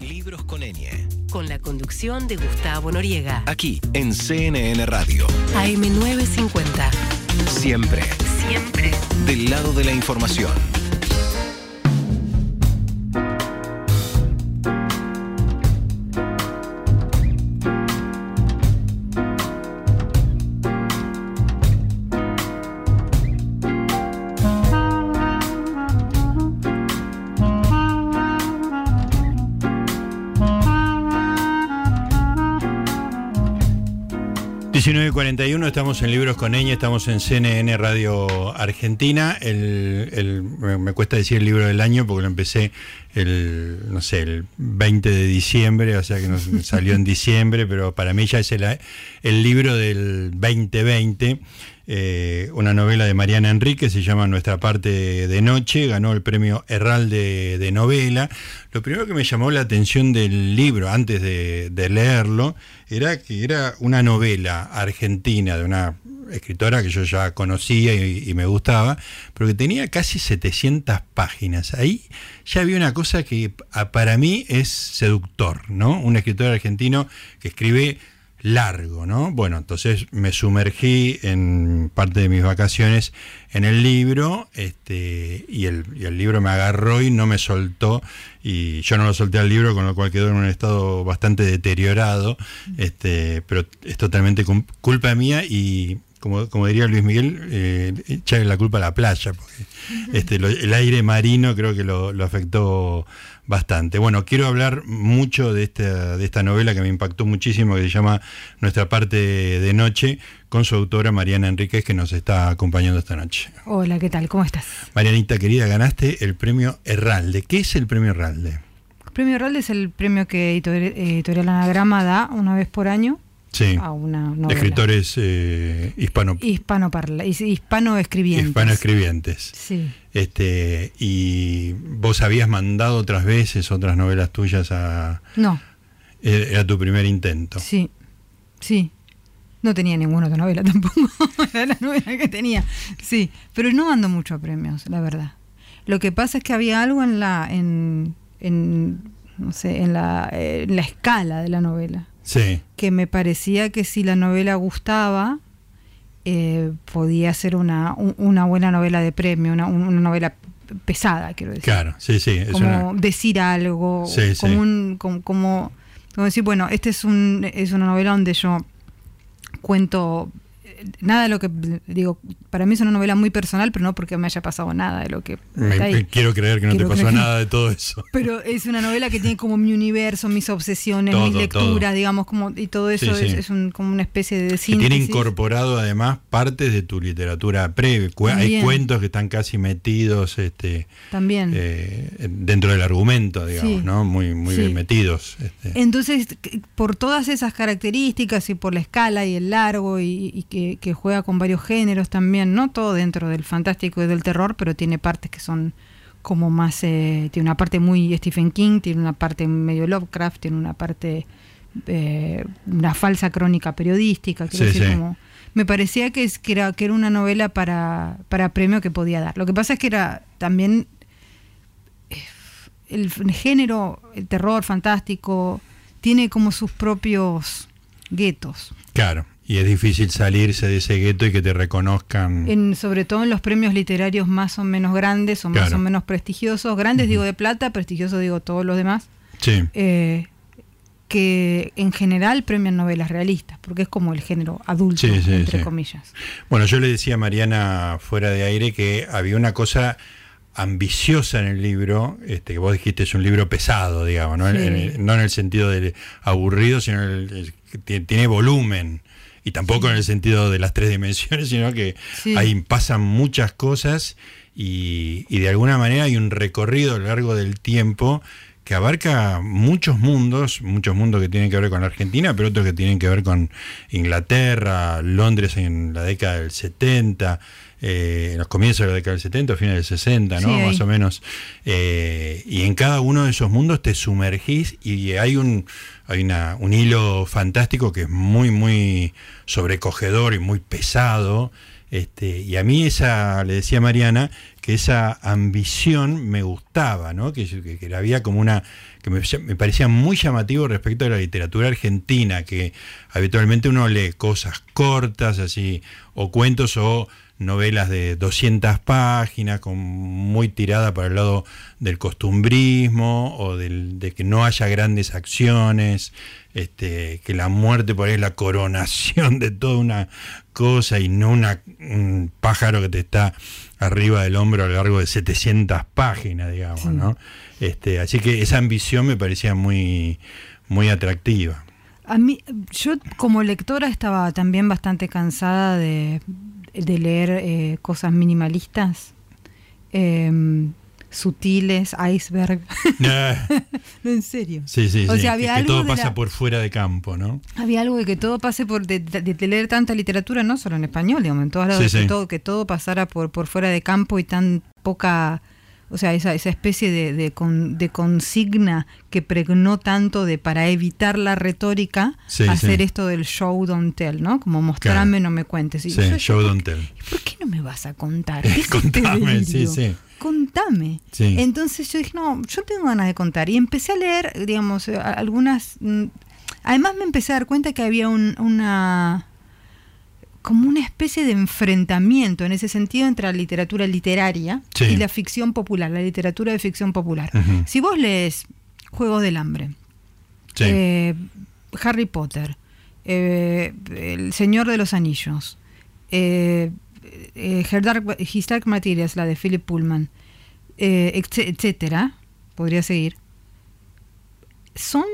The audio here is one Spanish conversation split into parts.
Libros con Enie. Con la conducción de Gustavo Noriega. Aquí en CNN Radio. AM950. Siempre. Siempre. Del lado de la información. 19.41, estamos en Libros con Eña, estamos en CNN Radio Argentina. El, me cuesta decir el libro del año porque lo empecé el, no sé, el 20 de diciembre, o sea que nos salió en diciembre, pero para mí ya es el, el libro del 2020. Eh, una novela de Mariana Enrique, se llama Nuestra parte de noche, ganó el premio Herralde de novela. Lo primero que me llamó la atención del libro, antes de, leerlo, era que era una novela argentina de una escritora que yo ya conocía y, me gustaba, pero que tenía casi 700 páginas. Ahí ya había una cosa que para mí es seductor, ¿no? Un escritor argentino que escribe largo, ¿no? Bueno, entonces me sumergí en parte de mis vacaciones en el libro, este, y el, libro me agarró y no me soltó, y yo no lo solté al libro, con lo cual quedó en un estado bastante deteriorado, este, pero es totalmente culpa mía y como, como diría Luis Miguel, eh, echarle la culpa a la playa, porque este, el aire marino creo que lo, lo afectó bastante. Bueno, quiero hablar mucho de esta, de esta novela que me impactó muchísimo, que se llama Nuestra parte de noche, con su autora Mariana Enríquez, que nos está acompañando esta noche. Hola, ¿qué tal? ¿Cómo estás? Marianita, querida, ganaste el premio Herralde. ¿Qué es el premio Herralde? El premio Herralde es el premio que Editorial Anagrama da una vez por año sí. a una novela. Escritores eh, hispano... Hispano, parla, hispano escribientes. Hispano escribientes. Sí. Este, ¿Y vos habías mandado otras veces otras novelas tuyas a...? No. Era tu primer intento. Sí, sí. No tenía ninguna otra novela tampoco. Era la novela que tenía. Sí, pero no mando muchos premios, la verdad. Lo que pasa es que había algo en la, en, en no sé, en la, en la escala de la novela que me parecía que si la novela gustaba, eh, podía ser una, una buena novela de premio, una, novela pesada, quiero decir. Claro, sí, sí. como decir algo, como, un, como, como, decir, bueno, este es, un, es una novela donde yo cuento nada de lo que digo, para mí es una novela muy personal, pero no porque me haya pasado nada de lo que... quiero creer que no te pasó nada de todo eso. Pero es una novela que tiene como mi universo, mis obsesiones, mis lecturas, digamos, como y todo eso es, como una especie de síntesis. Tiene incorporado además partes de tu literatura previa. Hay cuentos que están casi metidos este, También. Eh, dentro del argumento, digamos, ¿no? Muy, muy bien metidos. Este. Entonces, por todas esas características y por la escala y el largo y que que, juega con varios géneros también, no todo dentro del fantástico y del terror, pero tiene partes que son como más, eh, tiene una parte muy Stephen King, tiene una parte medio Lovecraft, tiene una parte, eh, una falsa crónica periodística, como, me parecía que, es, que, era, que era una novela para, para premio que podía dar. Lo que pasa es que era también eh, el género, el terror fantástico, tiene como sus propios guetos. Claro. Y es difícil salirse de ese gueto y que te reconozcan. En, sobre todo en los premios literarios más o menos grandes o más o menos prestigiosos. Grandes digo de plata, prestigiosos digo todos los demás. Sí. Eh, que en general premian novelas realistas, porque es como el género adulto, entre comillas. Bueno, yo le decía a Mariana fuera de aire que había una cosa ambiciosa en el libro, este, que vos dijiste es un libro pesado, digamos, no, en, el, sentido de aburrido, sino que tiene volumen y tampoco en el sentido de las tres dimensiones, sino que ahí pasan muchas cosas y, de alguna manera hay un recorrido a lo largo del tiempo que abarca muchos mundos, muchos mundos que tienen que ver con Argentina, pero otros que tienen que ver con Inglaterra, Londres en la década del 70, eh, en los comienzos de la década del 70, finales del 60, ¿no? Más o menos. Eh, y en cada uno de esos mundos te sumergís y hay un hay una, un hilo fantástico que es muy, muy sobrecogedor y muy pesado. Este, y a mí esa, le decía Mariana, que esa ambición me gustaba, ¿no? Que, que- había como una. que me, me parecía muy llamativo respecto a la literatura argentina, que habitualmente uno lee cosas cortas, así, o cuentos o novelas de 200 páginas, con, muy tirada para el lado del costumbrismo o del, de que no haya grandes acciones, este, que la muerte por ahí es la coronación de toda una cosa y no una, un pájaro que te está arriba del hombro a lo largo de 700 páginas, digamos, Sí. ¿no? Este, así que esa ambición me parecía muy, muy atractiva. A mí, yo como lectora estaba también bastante cansada de, de leer eh, cosas minimalistas, em, sutiles, iceberg. no, en serio. Sí, sí, O sí, sea, que- había que, algo todo de pasa la- por fuera de campo, ¿no? Había algo de que todo pase por de, de- de leer tanta literatura, no solo en español, digamos, en todos lados, Sí, que, todo, que todo pasara por, por fuera de campo y tan poca, o sea, esa, esa especie de, de, con- de consigna que pregnó tanto de para evitar la retórica, Sí, hacer sí. esto del show don't tell, ¿no? Como mostrarme, Claro. no me cuentes. Y Sí, yo show ¿por don't tell. ¿Por qué no me vas a contar? ¿Qué es este Contame, sí, sí. Contame. Entonces yo dije, no, yo tengo ganas de contar. Y empecé a leer, digamos, eh, algunas... mm, Además me empecé a dar cuenta que había un- una... como una especie de enfrentamiento en ese sentido entre la literatura literaria Sí. y la ficción popular, la literatura de ficción popular. Si vos lees Juegos del Hambre, Sí. eh, Harry Potter, eh, El Señor de los Anillos, eh, Her Dark- His Dark Materials, la de Philip Pullman, etc- etcétera, podría seguir, son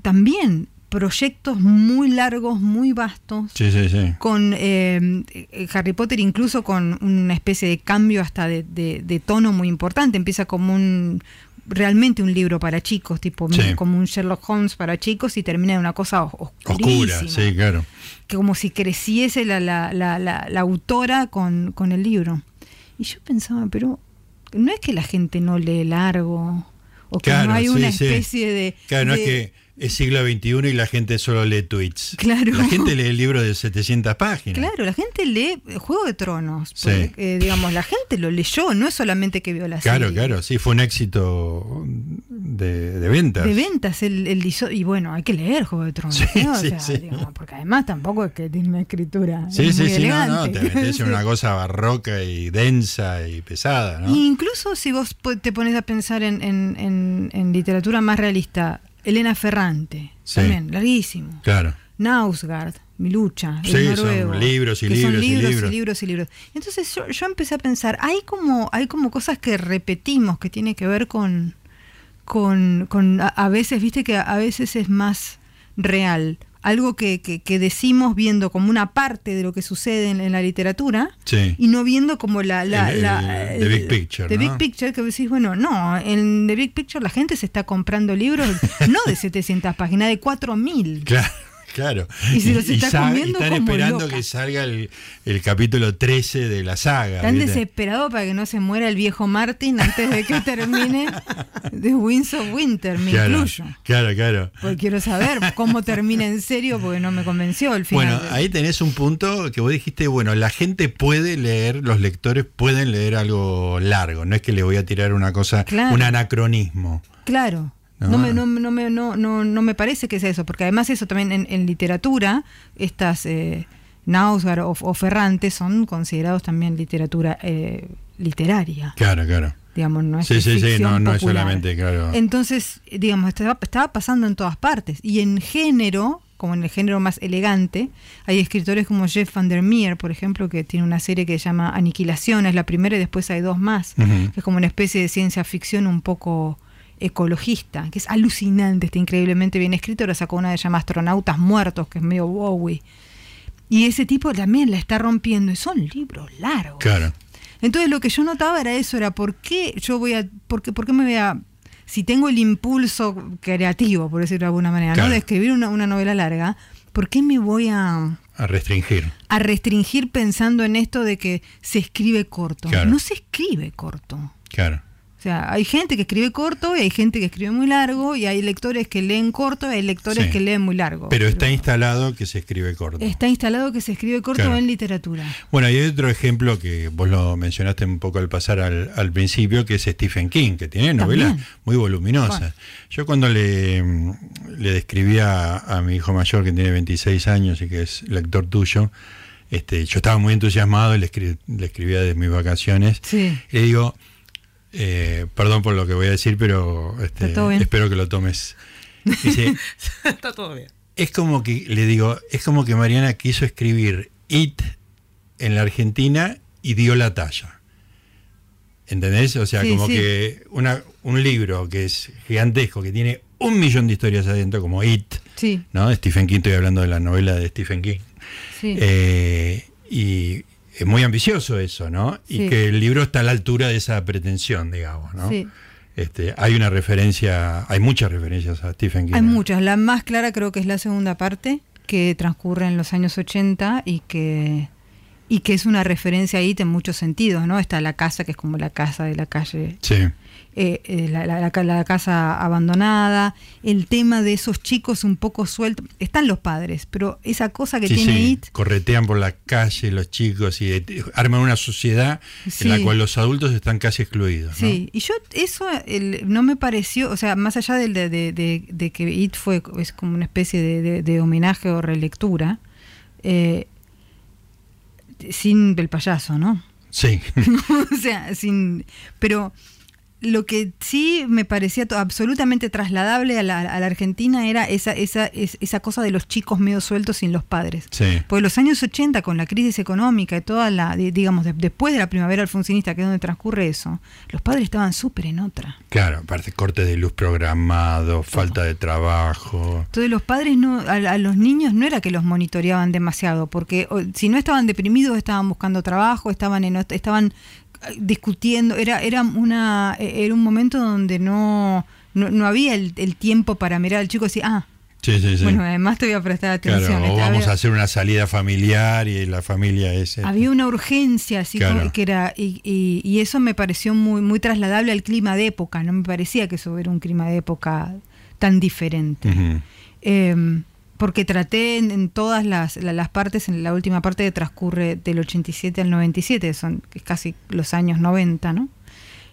también proyectos muy largos, muy vastos, sí, sí, sí. con eh, eh, Harry Potter incluso con una especie de cambio hasta de, de- de tono muy importante. Empieza como un realmente un libro para chicos, tipo como un Sherlock Holmes para chicos y termina en una cosa. Oscura, sí, claro. Que como si creciese la, la, la, la, la autora con, con el libro. Y yo pensaba, pero no es que la gente no lee largo o que Claro, no hay una sí. especie de... Claro, no es que es siglo XXI y la gente solo lee tweets. Claro. La gente lee el libro de 700 páginas. Claro, la gente lee eh, Juego de Tronos. Sí. porque, eh, digamos, la gente lo leyó, no es solamente que vio la Claro, serie. claro, sí, fue un éxito de, de ventas. De ventas, el, el y bueno, hay que leer Juego de Tronos, Sí, ¿no? O sí, sea, sí. digamos, porque además tampoco es que tiene una escritura Sí, es sí, muy sí, no, no, elegante. te metes en una cosa barroca y densa y pesada, ¿no? Y incluso si vos te pones a pensar en, en- en- en literatura más realista, Elena Ferrante, Sí. también, larguísimo. Claro. Nausgard, Mi lucha, el Sí, son libros y que son libros y libros libros. y libros y libros. Entonces yo, yo empecé a pensar, hay como, hay como cosas que repetimos que tiene que ver con, con, con a, a veces, viste que a veces es más real. Algo que, que, que decimos viendo como una parte de lo que sucede en, en la literatura Sí. y no viendo como la... la, El- la- el- the big picture, the ¿no? big picture, que decís, bueno, no, en The Big Picture la gente se está comprando libros no de 700 páginas, de 4000. Claro, claro. Y se los está sa- comiendo están como esperando loca. que salga el, el capítulo 13 de la saga. Están desesperados para que no se muera el viejo Martin antes de que termine The Winds of Winter, me claro, incluyo. Claro, claro. Porque quiero saber cómo termina en serio, porque no me convenció el final. Bueno, ahí tenés un punto que vos dijiste, bueno, la gente puede leer, los lectores pueden leer algo largo, no es que le voy a tirar una cosa, Claro. un anacronismo. Claro. No. No, me, no, no, me, no, no, no me parece que sea eso, porque además eso también en, en literatura, estas eh, o, o Ferrante son considerados también literatura eh, literaria. Claro, claro. Digamos, no es Sí, sí, sí, no, no es solamente, claro. Entonces, digamos, estaba, estaba pasando en todas partes. Y en género, como en el género más elegante, hay escritores como Jeff Van der Meer, por ejemplo, que tiene una serie que se llama Aniquilación, es la primera y después hay dos más, que es como una especie de ciencia ficción un poco ecologista, que es alucinante, está increíblemente bien escrito. Ahora sacó una se llama Astronautas Muertos, que es medio Bowie. Y ese tipo también la está rompiendo, y son libros largos. Claro. Entonces lo que yo notaba era eso, era por qué yo voy a, por qué, por qué me voy a, si tengo el impulso creativo, por decirlo de alguna manera, Claro. ¿no? de escribir una, una novela larga, ¿por qué me voy a, A restringir. a restringir pensando en esto de que se escribe corto? Claro. No se escribe corto. Claro. O sea, hay gente que escribe corto y hay gente que escribe muy largo y hay lectores que leen corto y hay lectores Sí. que leen muy largo. Pero está instalado que se escribe corto. está instalado que se escribe corto Claro. en literatura. Bueno, y hay otro ejemplo que vos lo mencionaste un poco al pasar al, al principio, que es Stephen King, que tiene novelas También. muy voluminosas. Bueno. Yo cuando le, le describía a, a mi hijo mayor, que tiene 26 años y que es lector tuyo, este, yo estaba muy entusiasmado y le, escri- le escribía de mis vacaciones. Sí. Y le digo, eh, perdón por lo que voy a decir, pero este, espero que lo tomes. Dice, Está todo bien. es como que, le digo, es como que Mariana quiso escribir It en la Argentina y dio la talla. ¿Entendés? O sea, Sí, como sí. que una, un libro que es gigantesco, que tiene un millón de historias adentro, como It, Sí, ¿no? De Stephen King, estoy hablando de la novela de Stephen King. sí. Eh, y es muy ambicioso eso, ¿no? Y que el libro está a la altura de esa pretensión, digamos, ¿no? Sí. Este, hay una referencia, hay muchas referencias a Stephen King. Hay muchas. La más clara creo que es la segunda parte, que transcurre en los años 80 y que, y que es una referencia ahí en muchos sentidos, ¿no? Está la casa, que es como la casa de la calle, Sí. Eh, eh, la, la- la ca- la casa abandonada, el tema de esos chicos un poco sueltos. Están los padres, pero esa cosa que Sí, tiene sí, It, corretean por la calle los chicos y eh, arman una sociedad Sí. en la cual los adultos están casi excluidos. ¿no? Sí, y yo eso el- no me pareció, o sea, más allá de, de- de- de que It fue es como una especie de, homenaje o relectura, sin el payaso, ¿no? Sí. o sea, sin. Pero lo que sí me parecía absolutamente trasladable a la, a la Argentina era esa, esa, es- esa cosa de los chicos medio sueltos sin los padres. sí. Porque los años 80, con la crisis económica y toda la, di- digamos, de- después de la primavera alfonsinista, que es donde transcurre eso, los padres estaban súper en otra. Claro, aparte cortes de luz programados, falta de trabajo. Entonces los padres no, a, a los niños no era que los monitoreaban demasiado, porque o, si no estaban deprimidos, estaban buscando trabajo, estaban en, estaban discutiendo, era, era una, eh, era un momento donde no, no, no había el, el tiempo para mirar al chico y decir, ah, Sí, sí, sí. bueno, además te voy a prestar atención. claro, o vamos había- a hacer una salida familiar y la familia es... este, Había una urgencia así Claro. como que era y, y- y eso me pareció muy muy trasladable al clima de época. No me parecía que eso era un clima de época tan diferente. Eh, porque traté en, todas las, la- las partes, en la última parte que transcurre del 87 al 97, son casi los años 90, ¿no?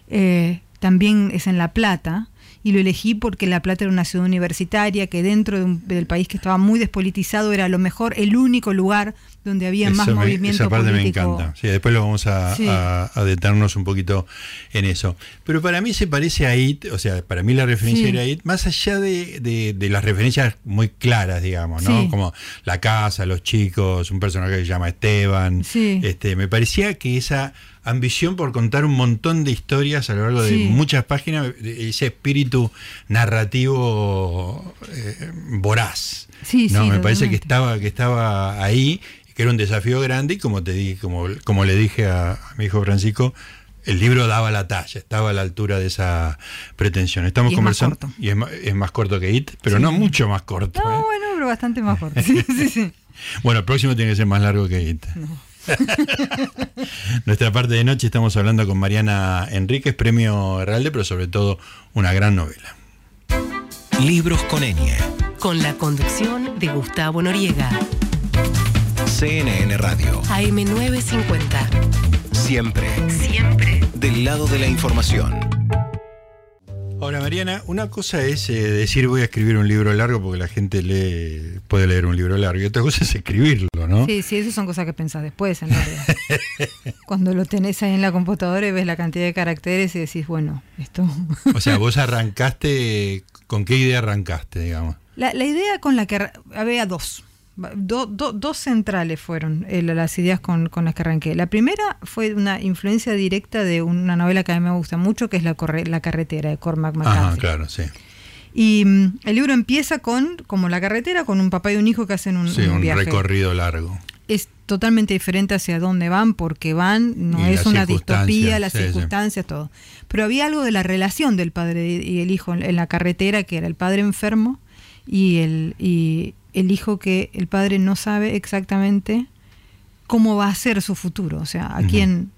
Eh, también es en La Plata, y lo elegí porque La Plata era una ciudad universitaria que dentro de un- del país que estaba muy despolitizado era a lo mejor el único lugar donde había más Eso me- movimiento esa parte político. me encanta. Sí, después lo vamos a, Sí. a- a detenernos un poquito en eso. Pero para mí se parece a It, o sea, para mí la referencia Sí. era It, más allá de, de- de las referencias muy claras, digamos, ¿no? Sí. Como la casa, los chicos, un personaje que se llama Esteban. Sí. Este, me parecía que esa ambición por contar un montón de historias a lo largo de Sí. muchas páginas, ese espíritu narrativo eh, voraz. Sí, no, sí, me parece que estaba, que estaba ahí, que era un desafío grande, y como te dije, como, como le dije a, a mi hijo Francisco, el libro daba la talla, estaba a la altura de esa pretensión. Estamos Y es más conversando. corto. Y es más, es más corto que It, pero Sí. no mucho más corto. No, ¿eh? bueno, pero bastante más fuerte. Sí, sí, sí. Bueno, el próximo tiene que ser más largo que It. Nuestra parte de noche estamos hablando con Mariana Enríquez, premio Herralde, pero sobre todo una gran novela. Libros con ñ. Con la conducción de Gustavo Noriega. CNN Radio. AM950. Siempre Siempre. del lado de la información. Ahora, Mariana, una cosa es eh, decir voy a escribir un libro largo porque la gente lee, puede leer un libro largo, y otra cosa es escribirlo, ¿no? Sí, sí, esas son cosas que pensás después, en realidad. Cuando lo tenés ahí en la computadora y ves la cantidad de caracteres y decís, bueno, esto... O sea, vos arrancaste, ¿con qué idea arrancaste, digamos? La, la idea con la que... Había dos. Do- do- dos centrales fueron eh, las ideas con, con las que arranqué. La primera fue una influencia directa de una novela que a mí me gusta mucho, que es La, corre- la carretera de Cormac McCarthy. claro, sí. Y mm, el libro empieza con, como la carretera, con un papá y un hijo que hacen un, Sí, un un viaje. recorrido largo. es totalmente diferente hacia dónde van, porque van, no Y es una distopía, las sí, sí. circunstancias, todo. Pero había algo de la relación del padre y el hijo en, en la carretera, que era el padre enfermo y el, y el hijo que el padre no sabe exactamente cómo va a ser su futuro, o sea, a quién,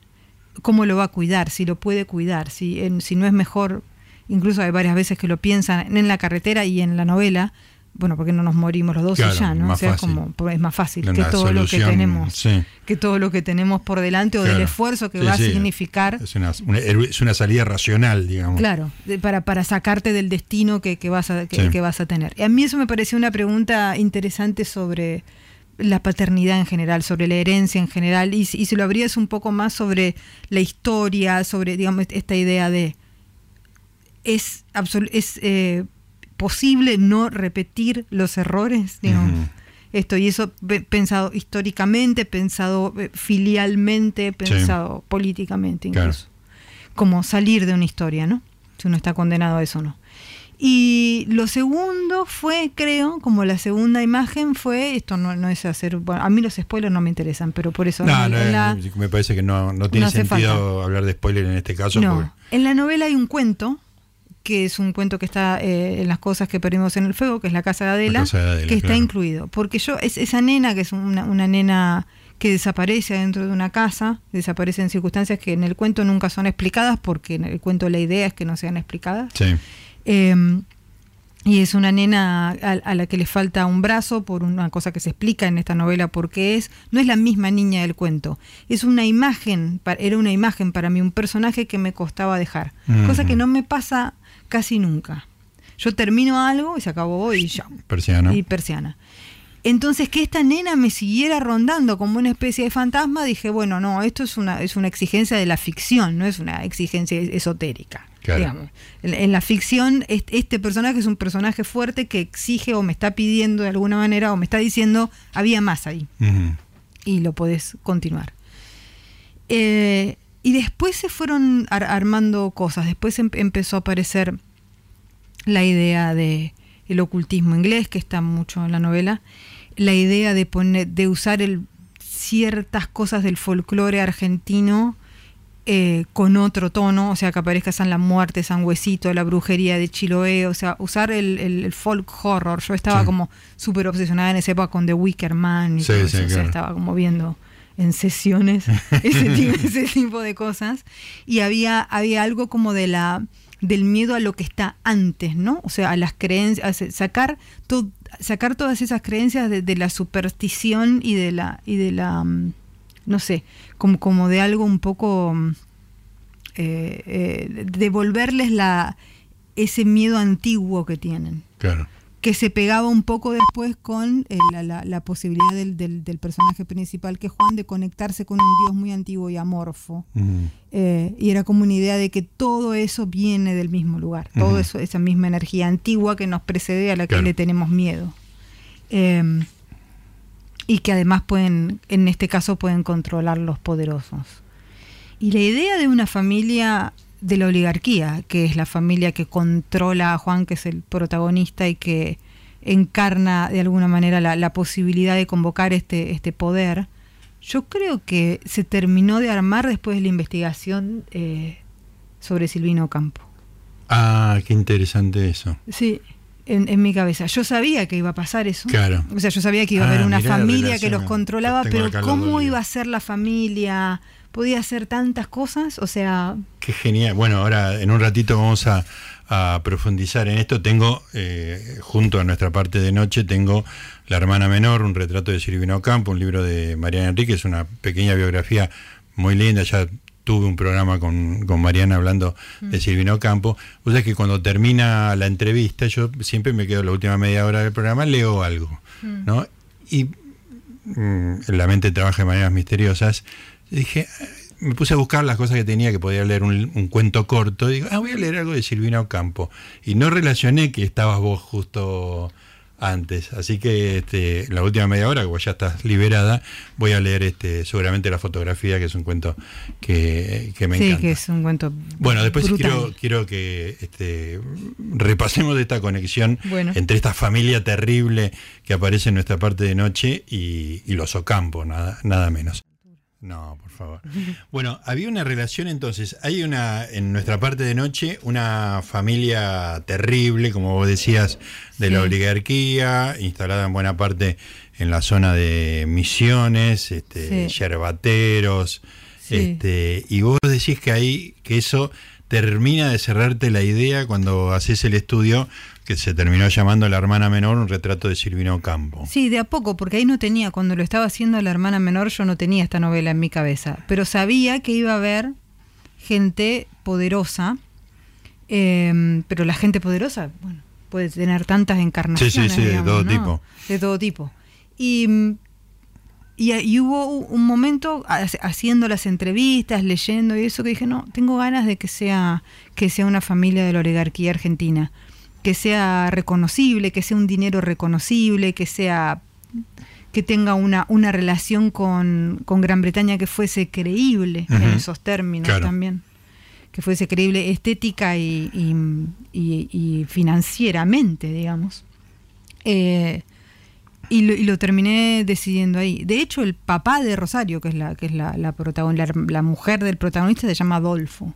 cómo lo va a cuidar, si lo puede cuidar, si, en, si no es mejor, incluso hay varias veces que lo piensan en la carretera y en la novela, bueno, porque no nos morimos los dos Claro, y ya, ¿no? O sea, es como es más fácil que todo lo que tenemos, sí. que todo lo que tenemos por delante o del esfuerzo que Sí, va sí. a significar Es una, una- es una salida racional, digamos. Claro, de- para, para sacarte del destino que, que vas a, que, vas a tener. Y a mí eso me pareció una pregunta interesante sobre la paternidad en general, sobre la herencia en general, y, si- y si lo abrías un poco más sobre la historia, sobre, digamos, esta idea de, ¿es, absol- es eh, posible no repetir los errores? Digamos? Esto, y eso pe- pensado históricamente, pensado eh, filialmente, pensado políticamente Claro. incluso como salir de una historia, ¿no? Si uno está condenado a eso o no. Y lo segundo fue, creo, como la segunda imagen fue, esto no, no es hacer, bueno, a mí los spoilers no me interesan, pero por eso No, no, la- me parece que no, no tiene sentido hablar de spoiler en este caso. no. porque- En la novela hay un cuento, que es un cuento que está eh, en las cosas que perdimos en el fuego, que es la casa de Adela, casa de Adela, que está incluido. Porque yo, es, esa nena, que es una, una nena que desaparece dentro de una casa, desaparece en circunstancias que en el cuento nunca son explicadas, porque en el cuento la idea es que no sean explicadas. sí. Eh, y es una nena a, a la que le falta un brazo por una cosa que se explica en esta novela porque es no es la misma niña del cuento es una imagen era una imagen para mí un personaje que me costaba dejar cosa que no me pasa casi nunca yo termino algo y se acabó y ya Persiana. y persiana entonces que esta nena me siguiera rondando como una especie de fantasma dije bueno no esto es una es una exigencia de la ficción no es una exigencia esotérica Claro. digamos. En, en la ficción, est- este personaje es un personaje fuerte que exige o me está pidiendo de alguna manera o me está diciendo, había más ahí y lo podés continuar. Eh, y después se fueron ar- armando cosas, después em- empezó a aparecer la idea de el ocultismo inglés, que está mucho en la novela, la idea de poner, de usar el, ciertas cosas del folclore argentino eh, con otro tono, o sea, que aparezca San la Muerte, San Huesito, la brujería de Chiloé, o sea, usar el, el- el folk horror. Yo estaba Sí. como súper obsesionada en esa época con The Wicker Man y Sí, todo sí, eso, o sea, estaba como viendo en sesiones ese tipo, ese tipo de cosas. Y había, había algo como de la del miedo a lo que está antes, ¿no? O sea, a las creencias, a sacar, to- sacar todas esas creencias de, de la superstición y de la, y de la mm, no sé, como, como de algo un poco mm, eh, eh, devolverles la ese miedo antiguo que tienen Claro. Que se pegaba un poco después con eh, la, la- la posibilidad del, del- del personaje principal que es Juan de conectarse con un dios muy antiguo y amorfo Ujú. Eh, y era como una idea de que todo eso viene del mismo lugar todo Ujú. eso esa misma energía antigua que nos precede a la que le tenemos miedo Eh, y que además pueden en este caso pueden controlar los poderosos y la idea de una familia de la oligarquía, que es la familia que controla a Juan, que es el protagonista y que encarna de alguna manera la, la posibilidad de convocar este, este poder, yo creo que se terminó de armar después de la investigación eh, sobre Silvino Campo. Ah, qué interesante eso. Sí, en, en mi cabeza. Yo sabía que iba a pasar eso. Claro. O sea, yo sabía que iba a Ah, haber una familia que los controlaba, pero ¿cómo iba a ser la familia? Podía hacer tantas cosas, o sea, Qué genial. Bueno, ahora en un ratito vamos a, a profundizar en esto. Tengo, eh, junto a nuestra parte de noche, tengo La hermana menor, un retrato de Silvino Campo, un libro de Mariana Enríquez, una pequeña biografía muy linda. Ya tuve un programa con, con Mariana hablando de Silvino Campo. O sea que cuando termina la entrevista, yo siempre me quedo la última media hora del programa, leo algo. ¿no? Y mm, la mente trabaja de maneras misteriosas. Dije, me puse a buscar las cosas que tenía, que podía leer un, un cuento corto. Y digo, ah, voy a leer algo de Silvina Ocampo. Y no relacioné que estabas vos justo antes. Así que este, la última media hora, que vos ya estás liberada, voy a leer este, seguramente la fotografía, que es un cuento que, que me sí, encanta. que es un cuento. Bueno, después brutal. quiero, quiero que este, repasemos esta conexión Bueno. entre esta familia terrible que aparece en nuestra parte de noche y, y los Ocampo, nada, nada menos. No, por favor. Bueno, había una relación entonces, hay una, en nuestra parte de noche, una familia terrible, como vos decías, de la oligarquía, instalada en buena parte en la zona de Misiones, este, Sí. yerbateros, Sí. Este, y vos decís que ahí, que eso termina de cerrarte la idea cuando haces el estudio que se terminó llamando La hermana menor, un retrato de Silvino Campo. Sí, de a poco, porque ahí no tenía, cuando lo estaba haciendo la hermana menor, yo no tenía esta novela en mi cabeza, pero sabía que iba a haber gente poderosa, eh, pero la gente poderosa, bueno, puede tener tantas encarnaciones. Sí, sí, sí, de todo ¿no? tipo. De todo tipo. Y, y, y hubo un momento ha- haciendo las entrevistas, leyendo y eso que dije, no, tengo ganas de que sea, que sea una familia de la oligarquía argentina, que sea reconocible, que sea un dinero reconocible, que sea que tenga una, una relación con, con Gran Bretaña que fuese creíble en esos términos Claro. también. Que fuese creíble estética y, y- y- y financieramente, digamos. Eh, y, lo, y lo terminé decidiendo ahí. De hecho, el papá de Rosario, que es la, que es la, la, protagon- la, la mujer del protagonista, se llama Adolfo.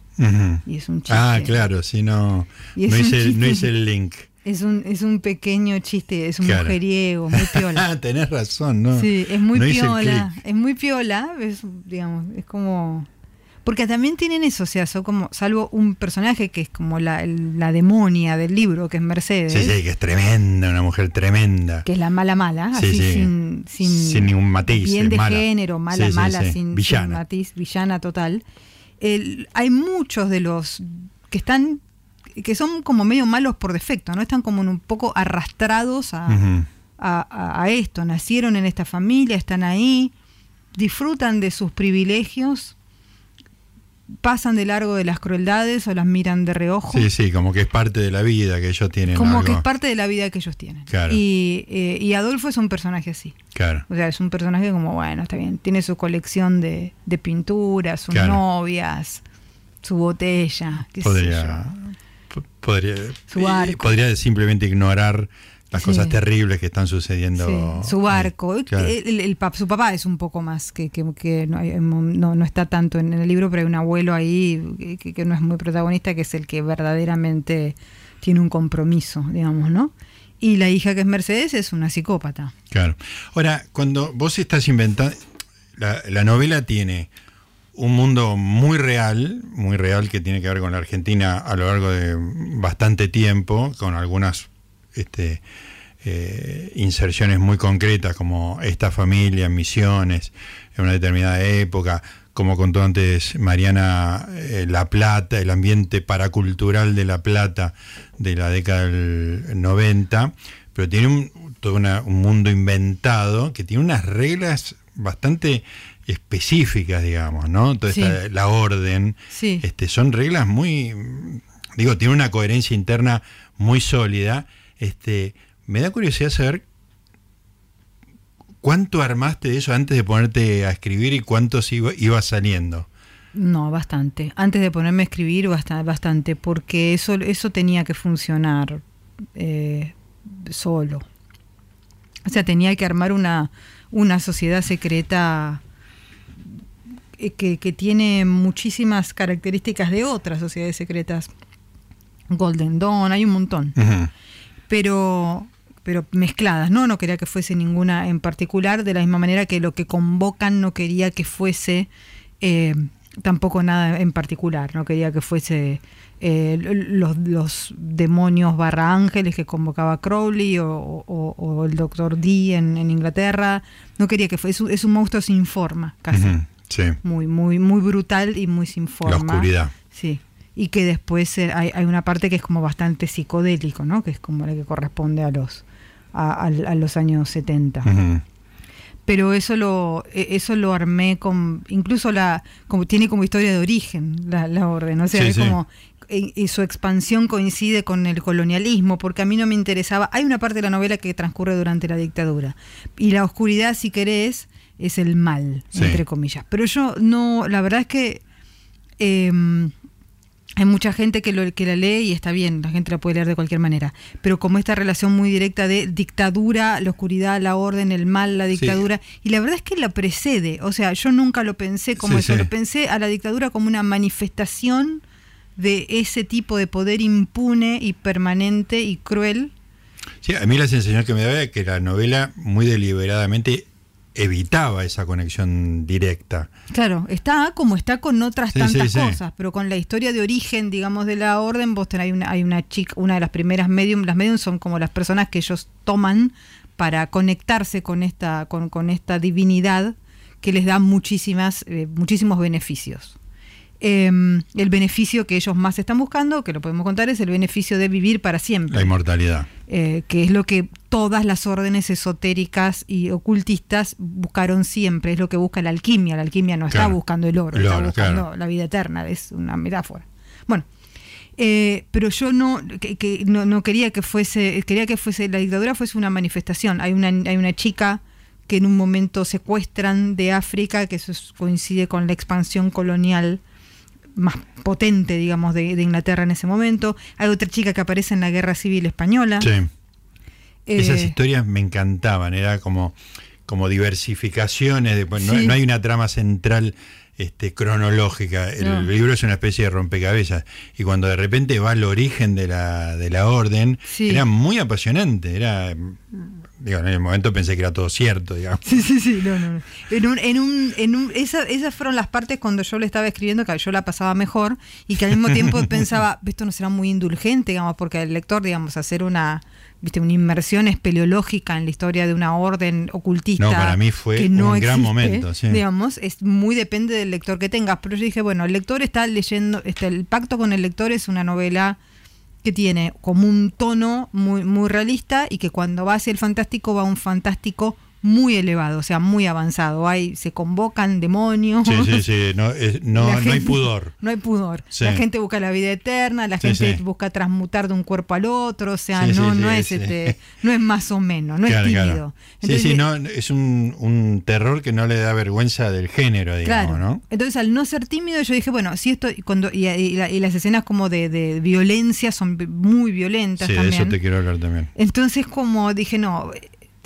Y es un chiste. Ah, claro, si no, no hice, no hice el link. Es un, es un pequeño chiste, es un Claro. mujeriego, muy piola. Tenés razón, ¿no? Sí, es muy no piola, es muy piola, es, digamos, es como... Porque también tienen eso, o sea, son como, salvo un personaje que es como la, la demonia del libro, que es Mercedes, Sí, sí, que es tremenda, una mujer tremenda. que es la mala mala, Sí, así sí. sin, sin, Sin ningún matiz, bien de mala. género, mala, Sí, mala. Sin, sin Villana. matiz, villana total. El- hay muchos de los que están, que son como medio malos por defecto, ¿no? Están como un poco arrastrados a- a esto, nacieron en esta familia, están ahí, disfrutan de sus privilegios, pasan de largo de las crueldades o las miran de reojo, Sí, sí, como que es parte de la vida que ellos tienen. como algo. que es parte de la vida que ellos tienen. Claro. Y, eh, y Adolfo es un personaje así. Claro. O sea, es un personaje como, bueno, está bien, tiene su colección de, de pinturas, sus Claro. novias, su botella, qué sé Podría, yo. podría, podría simplemente ignorar las Sí. cosas terribles que están sucediendo. Sí, su barco. ahí. Claro. El- el pap- su papá es un poco más, que, que- que no, hay- no- no está tanto en el libro, pero hay un abuelo ahí que, que no es muy protagonista, que es el que verdaderamente tiene un compromiso, digamos, ¿no? Y la hija que es Mercedes es una psicópata. Claro. Ahora, cuando vos estás inventando, la, la novela tiene un mundo muy real, muy real que tiene que ver con la Argentina a lo largo de bastante tiempo, con algunas este, eh, inserciones muy concretas como esta familia Misiones en una determinada época, como contó antes Mariana, eh, La Plata, el ambiente paracultural de La Plata de la década del 90, pero tiene un, todo una- un mundo inventado que tiene unas reglas bastante específicas, digamos, ¿no? Toda Sí. esta- la orden, Sí. este, son reglas muy, digo, tiene una coherencia interna muy sólida. Este, me da curiosidad saber cuánto armaste de eso antes de ponerte a escribir y cuántos iba, iba saliendo. No, bastante. Antes de ponerme a escribir, bastante, bastante porque eso, eso tenía que funcionar eh, solo. O sea, tenía que armar una, una sociedad secreta eh, que, que tiene muchísimas características de otras sociedades secretas. Golden Dawn, hay un montón. Pero pero mezcladas, ¿no? No quería que fuese ninguna en particular, de la misma manera que lo que convocan no quería que fuese eh, tampoco nada en particular, no quería que fuese eh, los, los demonios barra ángeles que convocaba Crowley o, o- o el Doctor D en, en Inglaterra, no quería que fuese, es un, es un monstruo sin forma, casi, Sí, muy, muy, muy brutal y muy sin forma. la oscuridad. Sí. Y que después eh, hay, hay una parte que es como bastante psicodélico, ¿no? Que es como la que corresponde a los a, a- a los años 70. Ujú. Pero eso lo e- eso lo armé con incluso la como tiene como historia de origen la, la orden, o sea, Sí, es sí. como y, y su expansión coincide con el colonialismo, porque a mí no me interesaba. Hay una parte de la novela que transcurre durante la dictadura y la oscuridad, si querés, es el mal, Sí. entre comillas. Pero yo no, la verdad es que eh, hay mucha gente que, lo, que la lee y está bien, la gente la puede leer de cualquier manera, pero como esta relación muy directa de dictadura, la oscuridad, la orden, el mal, la dictadura, y la verdad es que la precede, o sea, yo nunca lo pensé como Sí, eso, sí. lo pensé a la dictadura como una manifestación de ese tipo de poder impune y permanente y cruel. Sí, a mí la sensación que me daba que la novela muy deliberadamente evitaba esa conexión directa. Claro, está como está con otras Sí, tantas sí, sí. cosas, pero con la historia de origen, digamos, de la orden, vos tenés, hay una, hay una chica, una de las primeras medium, las medium son como las personas que ellos toman para conectarse con esta, con, con esta divinidad que les da muchísimas, eh, muchísimos beneficios. Eh, el beneficio que ellos más están buscando, que lo podemos contar, es el beneficio de vivir para siempre La inmortalidad. eh, que es lo que todas las órdenes esotéricas y ocultistas buscaron siempre, es lo que busca la alquimia. La alquimia no está buscando el oro, está buscando claro. la vida eterna, es una metáfora. Bueno, eh, pero yo no, que, que no, no quería que fuese, quería que fuese, la dictadura fuese una manifestación. Hay una, hay una chica que en un momento secuestran de África, que eso es- coincide con la expansión colonial más potente, digamos, de, de Inglaterra en ese momento. Hay otra chica que aparece en la Guerra Civil Española. Sí. Esas Eh, historias me encantaban, era como, como diversificaciones, de, no, hay una trama central este, cronológica, el No. libro es una especie de rompecabezas, y cuando de repente va al origen de la, de la orden, Sí. era muy apasionante, era, digo, en el momento pensé que era todo cierto, digamos. Sí, sí, sí, no, no. no. En un, en un, en un, esa- esas fueron las partes cuando yo le estaba escribiendo que yo la pasaba mejor y que al mismo tiempo pensaba, esto no será muy indulgente, digamos, porque el lector, digamos, hacer una, viste, una inmersión espeleológica en la historia de una orden ocultista. No, para mí fue que no un gran momento, sí. Digamos, es muy depende del lector que tengas. Pero yo dije, bueno, el lector está leyendo, este, el pacto con el lector es una novela que tiene como un tono muy, muy realista y que cuando va hacia el fantástico va a un fantástico muy elevado, o sea, muy avanzado. Hay, se convocan demonios. Sí, sí, sí, no, es- no, hay pudor. No hay pudor. Sí. La gente busca la vida eterna, la Sí, gente sí. busca transmutar de un cuerpo al otro, o sea, no, no es este, no es más o menos, no Claro, es claro. tímido. Sí, sí, no, es un, un terror que no le da vergüenza del género, digamos, Claro. ¿no? Entonces, al no ser tímido, yo dije, bueno, si esto, y cuando, y, y la- y las escenas como de, de violencia son muy violentas Sí, de también. eso te quiero hablar también. Entonces, como dije, no,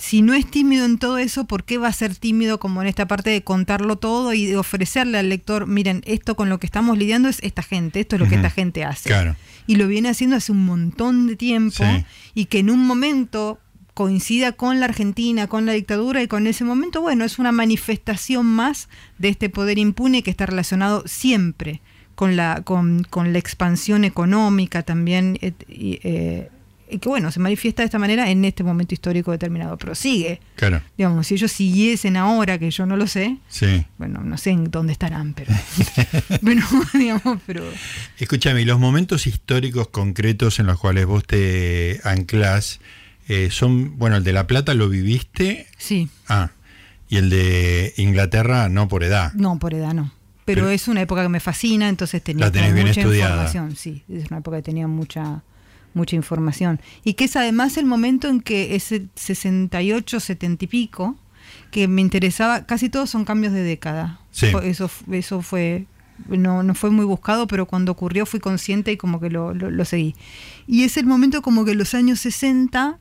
si no es tímido en todo eso, ¿por qué va a ser tímido como en esta parte de contarlo todo y de ofrecerle al lector, miren, esto con lo que estamos lidiando es esta gente, esto es lo que esta gente hace? Claro. Y lo viene haciendo hace un montón de tiempo Sí. y que en un momento coincida con la Argentina, con la dictadura y con ese momento, bueno, es una manifestación más de este poder impune que está relacionado siempre con la, con, con la expansión económica también. eh, y que bueno, se manifiesta de esta manera en este momento histórico determinado, pero sigue. Claro, Digamos, si ellos siguiesen ahora, que yo no lo sé, sí. bueno, no sé en dónde estarán, pero, pero digamos, pero Escúchame, y los momentos históricos concretos en los cuales vos te anclás eh, son, bueno, el de La Plata lo viviste, sí. ah, y el de Inglaterra no por edad. No, por edad no. Pero, Pero- es una época que me fascina, entonces tenía La tenés bien mucha estudiada. información. Sí, es una época que tenía mucha mucha información. Y que es además el momento en que ese 68, 70 y pico, que me interesaba, casi todos son cambios de década. Sí. Eso, eso fue, no, no fue muy buscado, pero cuando ocurrió fui consciente y como que lo, lo, lo seguí. Y es el momento como que los años 60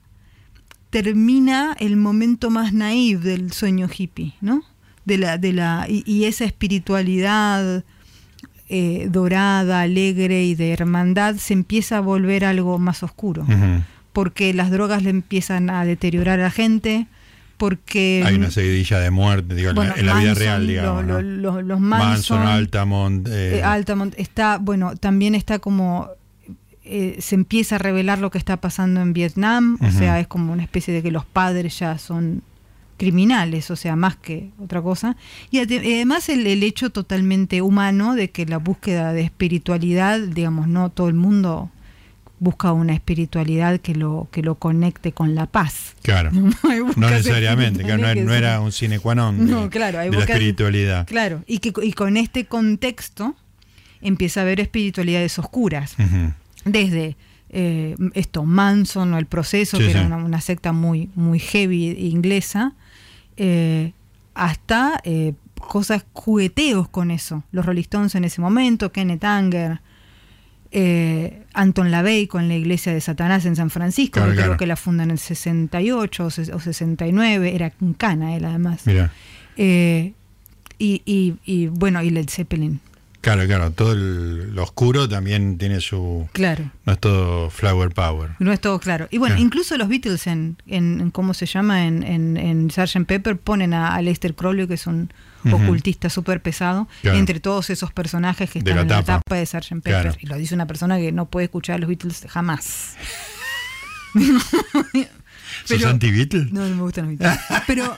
termina el momento más naive del sueño hippie, ¿no? De la, de la, y, y esa espiritualidad eh, dorada, alegre y de hermandad se empieza a volver algo más oscuro. Porque las drogas le empiezan a deteriorar a la gente, porque... Hay una seguidilla de muerte, digo, en la- bueno, en la vida real, digamos. lo- ¿no? lo- lo- los Manson, Manson, Altamont. eh, eh, Altamont está, bueno, también está como eh, se empieza a revelar lo que está pasando en Vietnam, o sea, es como una especie de que los padres ya son criminales, o sea, más que otra cosa. Y y además el, el hecho totalmente humano de que la búsqueda de espiritualidad, digamos, no todo el mundo busca una espiritualidad que lo que lo conecte con la paz. Claro. No necesariamente, claro, no, era un sine qua non de, No, claro, hay de la espiritualidad. Claro, y que y con este contexto empieza a haber espiritualidades oscuras. Desde eh, esto, Manson o el proceso, Sí, que era una, una secta muy, muy heavy inglesa, eh, hasta eh, cosas, jugueteos con eso. Los Rolling Stones en ese momento, Kenneth Anger, eh, Anton LaVey con la iglesia de Satanás en San Francisco, Claro, que creo que la funda en el 68 o, ses- o 69, era en Cana él además. Mira, Eh, y, y, y, bueno, y Led Zeppelin. Claro, claro, todo el- lo oscuro también tiene su... Claro. No es todo flower power. No es todo claro. Y bueno, Claro. incluso los Beatles en, en, en ¿cómo se llama? En, en, en Sgt. Pepper ponen a, a Lester Crowley, que es un ocultista súper pesado, Claro. entre todos esos personajes que están la en la tapa. de Sgt. Pepper. Claro. Y lo dice una persona que no puede escuchar a los Beatles jamás. ¿Sos Pero- anti-Beatle? No, no me gustan los Beatles. Pero,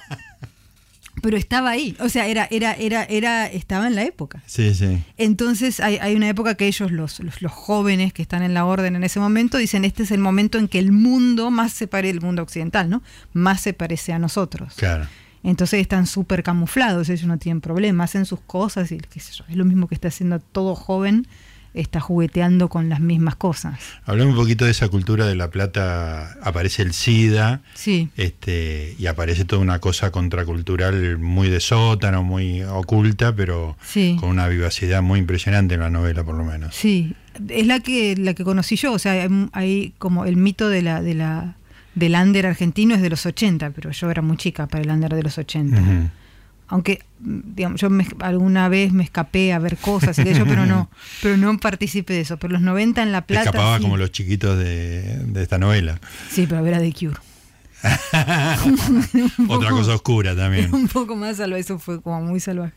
pero estaba ahí. O sea, era, era, era, era, estaba en la época. Sí, sí. Entonces hay, hay una época que ellos, los, los, los jóvenes que están en la orden en ese momento, dicen, este es el momento en que el mundo más se parece, el mundo occidental, ¿no? Más se parece a nosotros. Claro. Entonces están súper camuflados, ellos no tienen problema, hacen sus cosas y qué sé yo, es lo mismo que está haciendo todo joven, está jugueteando con las mismas cosas. Hablemos un poquito de esa cultura de La Plata. Aparece el SIDA Sí, este, y aparece toda una cosa contracultural muy de sótano, muy oculta, pero sí. con una vivacidad muy impresionante en la novela, por lo menos. Sí, es la que la que conocí yo, o sea, hay, como el mito de la de la del under argentino es de los 80, pero yo era muy chica para el under de los 80. Ujú. Aunque mm, digamos, yo me- alguna vez me escapé a ver cosas y aquello, pero no, pero no participé de eso. Pero los 90 en La Plata escapaba sí. como los chiquitos de, de esta novela. Sí, pero a ver a The Cure. Otra cosa oscura también. un poco más salvaje, eso fue como muy salvaje.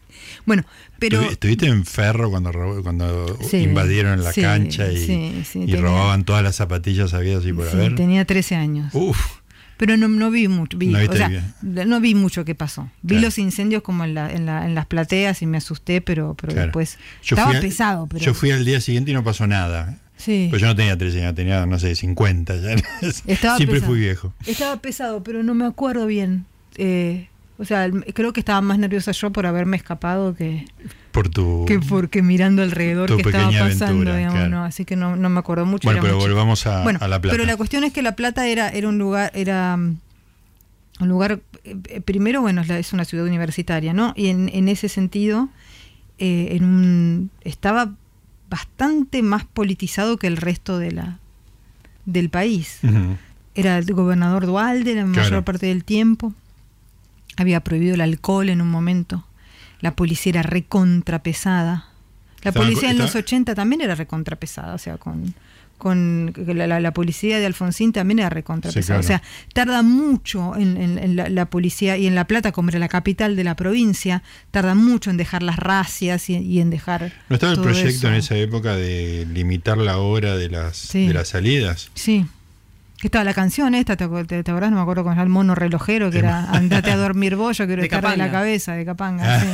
Bueno, pero Estuvi- ¿Estuviste en Ferro cuando, cuando Sí, invadieron la sí, cancha y, y tenía- robaban todas las zapatillas habidas y por sí, haber? tenía 13 años. Uf, Pero no, no vi mucho, vi, No o viste sea, bien. no vi mucho qué pasó. Vi Claro. los incendios como en, la, en, la- en las plateas y me asusté, pero, pero Claro. después Yo estaba al- pesado. Pero, Yo fui al día siguiente y no pasó nada. sí, Pues yo no tenía 13 años, tenía, no sé, 50 ya. Estaba Siempre pesado. fui viejo. estaba pesado, pero no me acuerdo bien. Eh, o sea, creo que estaba más nerviosa yo por haberme escapado que, Por tu... que porque mirando alrededor que estaba pasando, aventura, digamos, claro. no, así que no, no me acuerdo mucho. Bueno, pero volvamos a, Bueno, a La Plata. Pero la cuestión es que La Plata era, era un lugar, era mm, un lugar, eh, primero, bueno, es, la- es una ciudad universitaria, ¿no? Y en, en ese sentido, eh, en un, estaba bastante más politizado que el resto de la del país. Era el gobernador Dualde la Claro. mayor parte del tiempo. Había prohibido el alcohol en un momento. La policía era recontrapesada. La policía en los estaba- 80 también era recontrapesada, o sea, con, con la, la- la policía de Alfonsín también era recontrapesada. Sí, claro. O sea, tarda mucho en, en- en la, la policía y en La Plata, como era la capital de la provincia, tarda mucho en dejar las racias y, y en dejar. ¿No estaba el proyecto eso. en esa época de limitar la hora de las, Sí. de las salidas? Sí. Que estaba la canción esta, ¿te, te, te acordás? No me acuerdo con el mono relojero, que era Andate a dormir vos, yo quiero De estar de la cabeza, de Capanga. sí.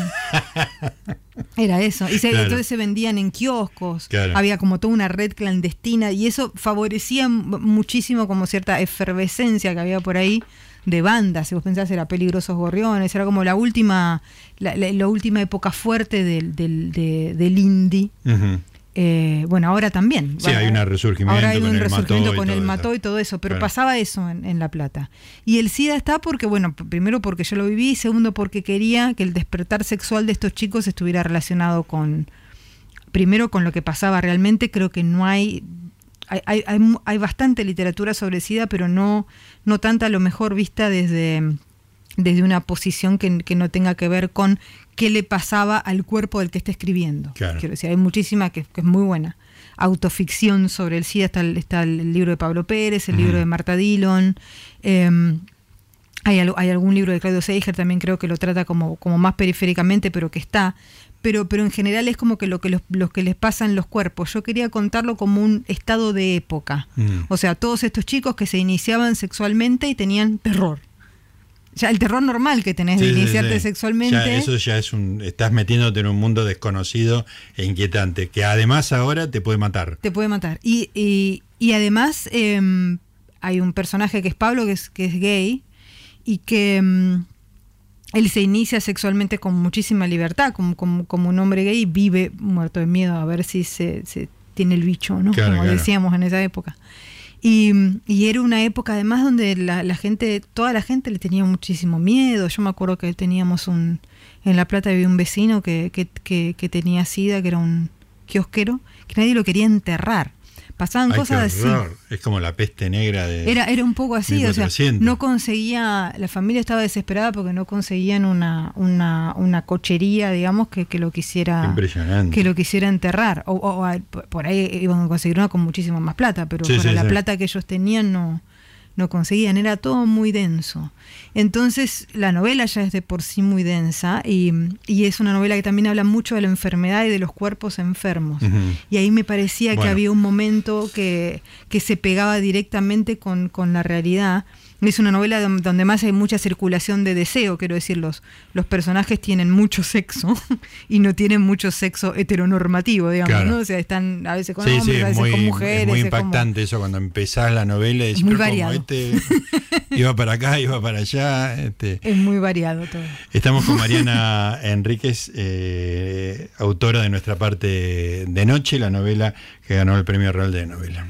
Era eso. Y se, Claro. entonces se vendían en kioscos, Claro. había como toda una red clandestina y eso favorecía muchísimo como cierta efervescencia que había por ahí de bandas, si vos pensás era Peligrosos Gorriones, era como la última, la, la- la última época fuerte del, del, de- del indie. Ujú. Eh, bueno, ahora también. Sí, hay un resurgimiento Ahora hay con un el resurgimiento Mató y con todo el eso. mató y todo eso, pero Claro. pasaba eso en, en La Plata. Y el SIDA está porque, bueno, primero porque yo lo viví, y segundo porque quería que el despertar sexual de estos chicos estuviera relacionado con, primero con lo que pasaba realmente, creo que no hay... Hay, hay, hay bastante literatura sobre SIDA, pero no, no tanta a lo mejor vista desde, desde una posición que, que no tenga que ver con qué le pasaba al cuerpo del que está escribiendo. Claro. Quiero decir, hay muchísima que, que es muy buena. Autoficción sobre el SIDA, está el, está el libro de Pablo Pérez, el libro de Marta Dillon. eh, hay, hay algún libro de Claudio Seiger también creo que lo trata como, como más periféricamente, pero que está. Pero, pero en general es como que lo que los, los que les pasa en los cuerpos. Yo quería contarlo como un estado de época. Mm. O sea, todos estos chicos que se iniciaban sexualmente y tenían terror. Ya el terror normal que tenés Sí, de iniciarte sí. sexualmente. Ya eso ya es un. Estás metiéndote en un mundo desconocido e inquietante, que además ahora te puede matar. te puede matar. Y, y, y además em, hay un personaje que es Pablo, que es, que es gay, y que em, él se inicia sexualmente con muchísima libertad, como, como, como un hombre gay, vive muerto de miedo a ver si se, se tiene el bicho, ¿no? Claro, como claro. decíamos en esa época. Y, era una época además donde la, la gente, toda la gente le tenía muchísimo miedo. Yo me acuerdo que teníamos un, en La Plata había un vecino que, que, que, que tenía sida, que era un kiosquero, que nadie lo quería enterrar. Pasaban Ay, cosas así. Es como la peste negra de. Era, era un poco así, o sea, 1400. no conseguía, la familia estaba desesperada porque no conseguían una, una, una cochería, digamos, que, que lo quisiera Impresionante. que lo quisiera enterrar. O, o- o por ahí iban a conseguir una con muchísima más plata, pero Sí, para sí, la sí. plata que ellos tenían no, no conseguían, era todo muy denso. Entonces la novela ya es de por sí muy densa y, y es una novela que también habla mucho de la enfermedad y de los cuerpos enfermos. Y ahí me parecía que había un momento que, que se pegaba directamente con, con la realidad. Es una novela don- donde más hay mucha circulación de deseo, quiero decir, los, los personajes tienen mucho sexo y no tienen mucho sexo heteronormativo, digamos, Claro. ¿no? O sea, están a veces con Sí, sí, hombres, a es veces muy, con es mujeres. muy es como- impactante eso cuando empezás la novela y Muy "Pero ¿cómo? variado. este iba para acá, iba para allá. Este. Es muy variado todo. Estamos con Mariana Enríquez, eh, autora de nuestra parte de noche, la novela que ganó el Premio Real de Novela.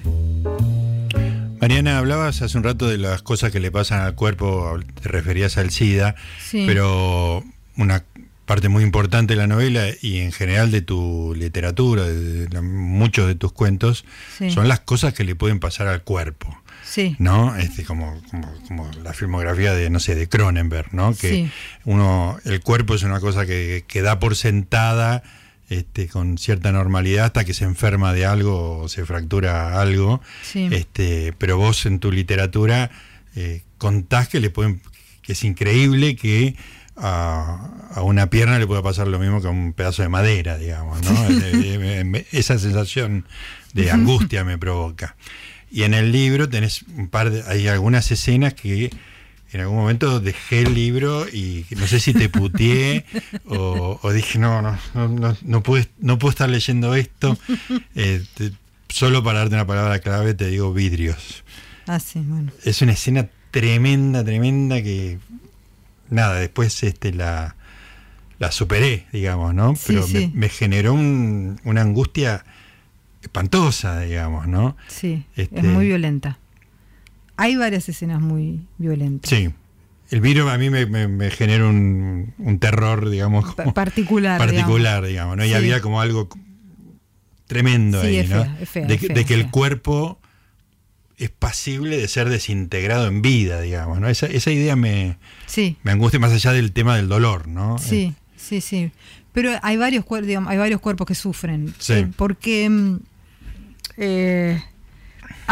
Mariana, hablabas hace un rato de las cosas que le pasan al cuerpo, te referías al SIDA, Sí. pero una parte muy importante de la novela y en general de tu literatura, de, la- muchos de tus cuentos, Sí. son las cosas que le pueden pasar al cuerpo. Sí. ¿no? Este, como, como, como la filmografía de, no sé, de Cronenberg, ¿no? Que uno, el cuerpo es una cosa que, que da por sentada este, con cierta normalidad hasta que se enferma de algo o se fractura algo. Sí. Este, pero vos en tu literatura eh, contás que le pueden, que es increíble que a, a una pierna le pueda pasar lo mismo que a un pedazo de madera, digamos, ¿no? Esa sensación de angustia me provoca. Y en el libro tenés un par de, hay algunas escenas que en algún momento dejé el libro y no sé si te puteé o, o dije no, no, no, no, no, puedo, no puedo estar leyendo esto. Eh, te- solo para darte una palabra clave te digo vidrios. Ah, sí, bueno. Es una escena tremenda, tremenda que nada, después este la, la superé, digamos, ¿no? Sí, Pero sí. Me, me generó un- una angustia espantosa, digamos, ¿no? Sí, Este- es muy violenta. Hay varias escenas muy violentas. Sí. El vidrio a mí me, me- me genera un, un terror, digamos, como particular. particular, digamos, ¿no? Y Sí. había como algo tremendo Sí, ahí, es ¿no? fea, es fea, de es que, fea, de que es el cuerpo es pasible de ser desintegrado en vida, digamos, ¿no? Esa, esa idea me, Sí, me angustia más allá del tema del dolor, ¿no? sí, sí, sí. Pero hay varios, cuer- digamos, hay varios cuerpos que sufren. Sí. Eh, Porque mm, eh,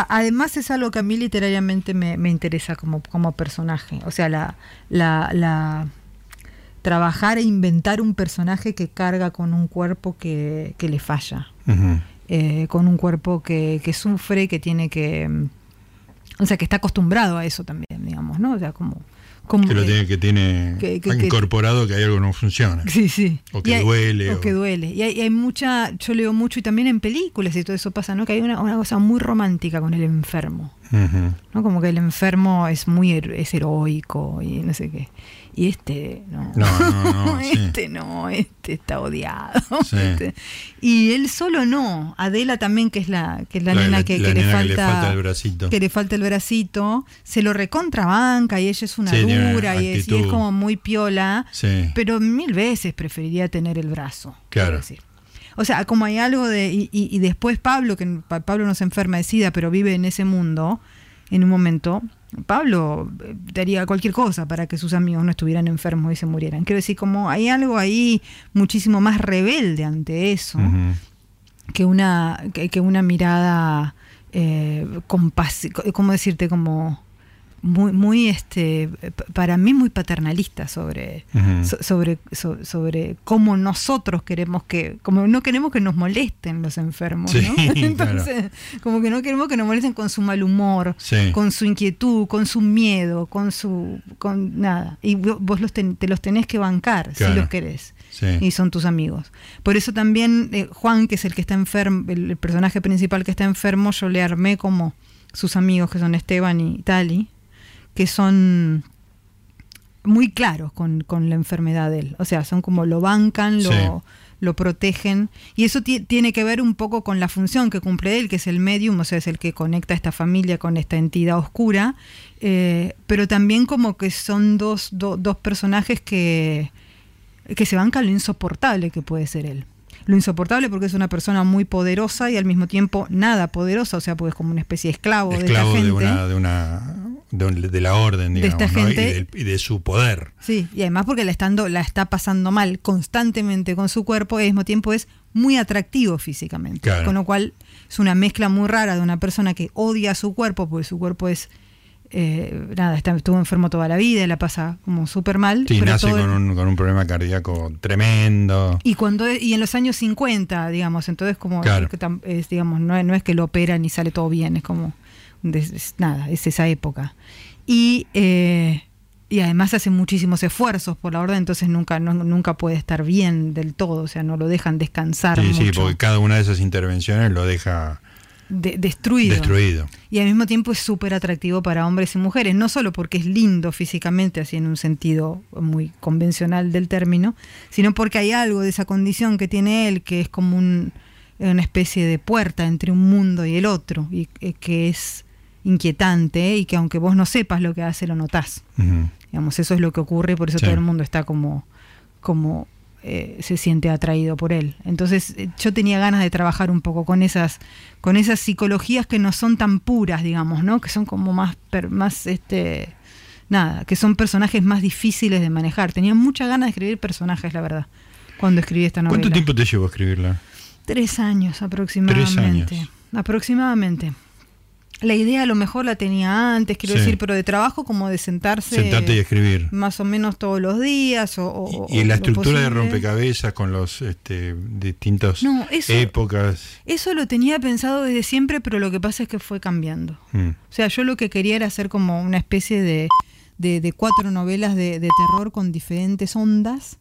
además es algo que a mí literariamente me, me interesa como, como personaje. O sea, la, la, la- trabajar e inventar un personaje que carga con un cuerpo que, que le falla. Eh, con un cuerpo que, que sufre, que tiene que... mm, O sea, que está acostumbrado a eso también, digamos, ¿no? O sea, como... como Que lo tiene, que tiene que- que- incorporado que hay algo que no funciona. Sí, sí. O que hay- duele, O, o- que duele. Y hay, y hay mucha, yo leo mucho y también en películas y todo eso pasa, ¿no? Que hay una, una cosa muy romántica con el enfermo, Ujú. ¿no? Como que el enfermo es muy es heroico y no sé qué. Y este no. No, no, no, sí. este no, este está odiado. Sí. Este- Y él solo no. Adela también, que es la, que es la, La- nena la- que, la que le falta, que le falta el bracito. que le falta el bracito, se lo recontrabanca y ella es una Sí, dura y es, y es actitud. como muy piola. Pero mil veces preferiría tener el brazo. Claro. decir. O sea, como hay algo de. Y, y- y después Pablo, que Pa- Pablo no se enferma de SIDA, pero vive en ese mundo, en un momento, Pablo eh, daría cualquier cosa para que sus amigos no estuvieran enfermos y se murieran. Quiero decir, como hay algo ahí muchísimo más rebelde ante eso que una que, que una mirada eh, cómo decirte como muy muy este para mí muy paternalista sobre so- sobre so- sobre cómo nosotros queremos que como no queremos que nos molesten los enfermos Sí, ¿no? claro. entonces como que no queremos que nos molesten con su mal humor Sí. con su inquietud con su miedo con su con nada y vo- vos los ten- te los tenés que bancar Claro. si los querés Sí. y son tus amigos. Por eso también eh, Juan, que es el que está enfermo, el, el personaje principal que está enfermo, yo le armé como sus amigos, que son Esteban y Tali, que son muy claros con, con la enfermedad de él. O sea, son como lo bancan, lo, Sí. lo protegen. Y eso ti- tiene que ver un poco con la función que cumple él, que es el medium, o sea, es el que conecta a esta familia con esta entidad oscura. eh, pero también como que son dos, do- dos personajes que, que se bancan lo insoportable que puede ser él. lo insoportable porque es una persona muy poderosa y al mismo tiempo nada poderosa, o sea, porque es como una especie de esclavo, Esclavo de esta gente. una, de, una de, la orden, De digamos, esta ¿no? y, de su poder. Sí, y además porque la, estando, la está pasando mal constantemente con su cuerpo y al mismo tiempo es muy atractivo físicamente. Claro. Con lo cual es una mezcla muy rara de una persona que odia su cuerpo porque su cuerpo es... eh, nada, está, estuvo enfermo toda la vida y la pasa como súper mal. Sí, pero nace todo- con un, con un problema cardíaco tremendo. Y cuando y en los años 50, digamos, entonces como Claro. es, digamos, no, es- no es que lo operan y sale todo bien, es como es nada, es esa época. Y eh, y además hace muchísimos esfuerzos por la orden, entonces nunca no- nunca puede estar bien del todo, o sea, no lo dejan descansar Sí, sí, porque cada una de esas intervenciones lo deja de- destruido. destruido. Y al mismo tiempo es súper atractivo para hombres y mujeres, no solo porque es lindo físicamente, así en un sentido muy convencional del término, sino porque hay algo de esa condición que tiene él que es como un- una especie de puerta entre un mundo y el otro, y eh, que es inquietante y que aunque vos no sepas lo que hace, lo notás. Digamos, eso es lo que ocurre y por eso Sí. todo el mundo está como, como eh, se siente atraído por él. Entonces eh, yo tenía ganas de trabajar un poco con esas, con esas psicologías que no son tan puras, digamos, ¿no? Que son como más, per- más este nada, que son personajes más difíciles de manejar. Tenía mucha ganas de escribir personajes, la verdad, cuando escribí esta novela. ¿Cuánto tiempo te llevó a escribirla? Tres años aproximadamente. años. Aproximadamente. La idea a lo mejor la tenía antes, quiero Sí. decir, pero de trabajo como de sentarse Sentarte y escribir. más o menos todos los días o, o- Y, la estructura de rompecabezas con los este, distintos No, eso- épocas. Eso lo tenía pensado desde siempre, pero lo que pasa es que fue cambiando. Mm. O sea, yo lo que quería era hacer como una especie de, de- de cuatro novelas de, de terror con diferentes ondas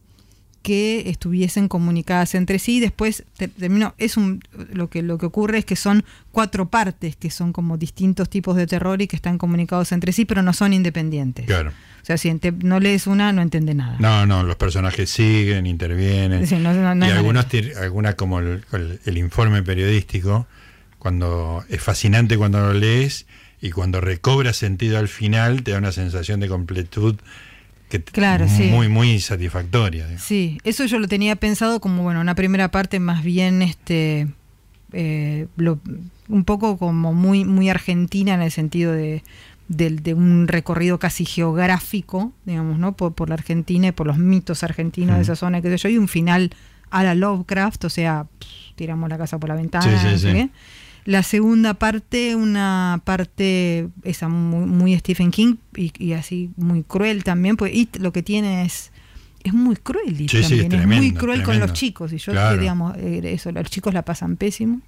que estuviesen comunicadas entre sí. Después te- termino, es un lo que lo que ocurre es que son cuatro partes que son como distintos tipos de terror y que están comunicados entre sí, pero no son independientes. Claro. O sea, si no lees una, no entiende nada. No, no, los personajes siguen, intervienen. Sí, no- no- no y algunos, algunas como el, el- el informe periodístico, cuando es fascinante cuando lo lees y cuando recobra sentido al final, te da una sensación de completud que Claro, sí. muy, muy satisfactoria. digamos. Sí, eso yo lo tenía pensado como, bueno, una primera parte más bien, este, eh, lo- un poco como muy, muy argentina en el sentido de, del- de un recorrido casi geográfico, digamos, ¿no? Por, por la Argentina y por los mitos argentinos de esa zona, que sé yo, y un final a la Lovecraft, o sea, pff, tiramos la casa por la ventana, Sí, sí, sí. La segunda parte, una parte esa muy, muy Stephen King y, y así muy cruel también, pues It lo que tiene es es muy cruel Sí, sí, es también, es, muy tremendo, cruel con tremendo. los chicos y yo Claro. que, digamos eh, eso, los chicos la pasan pésimo.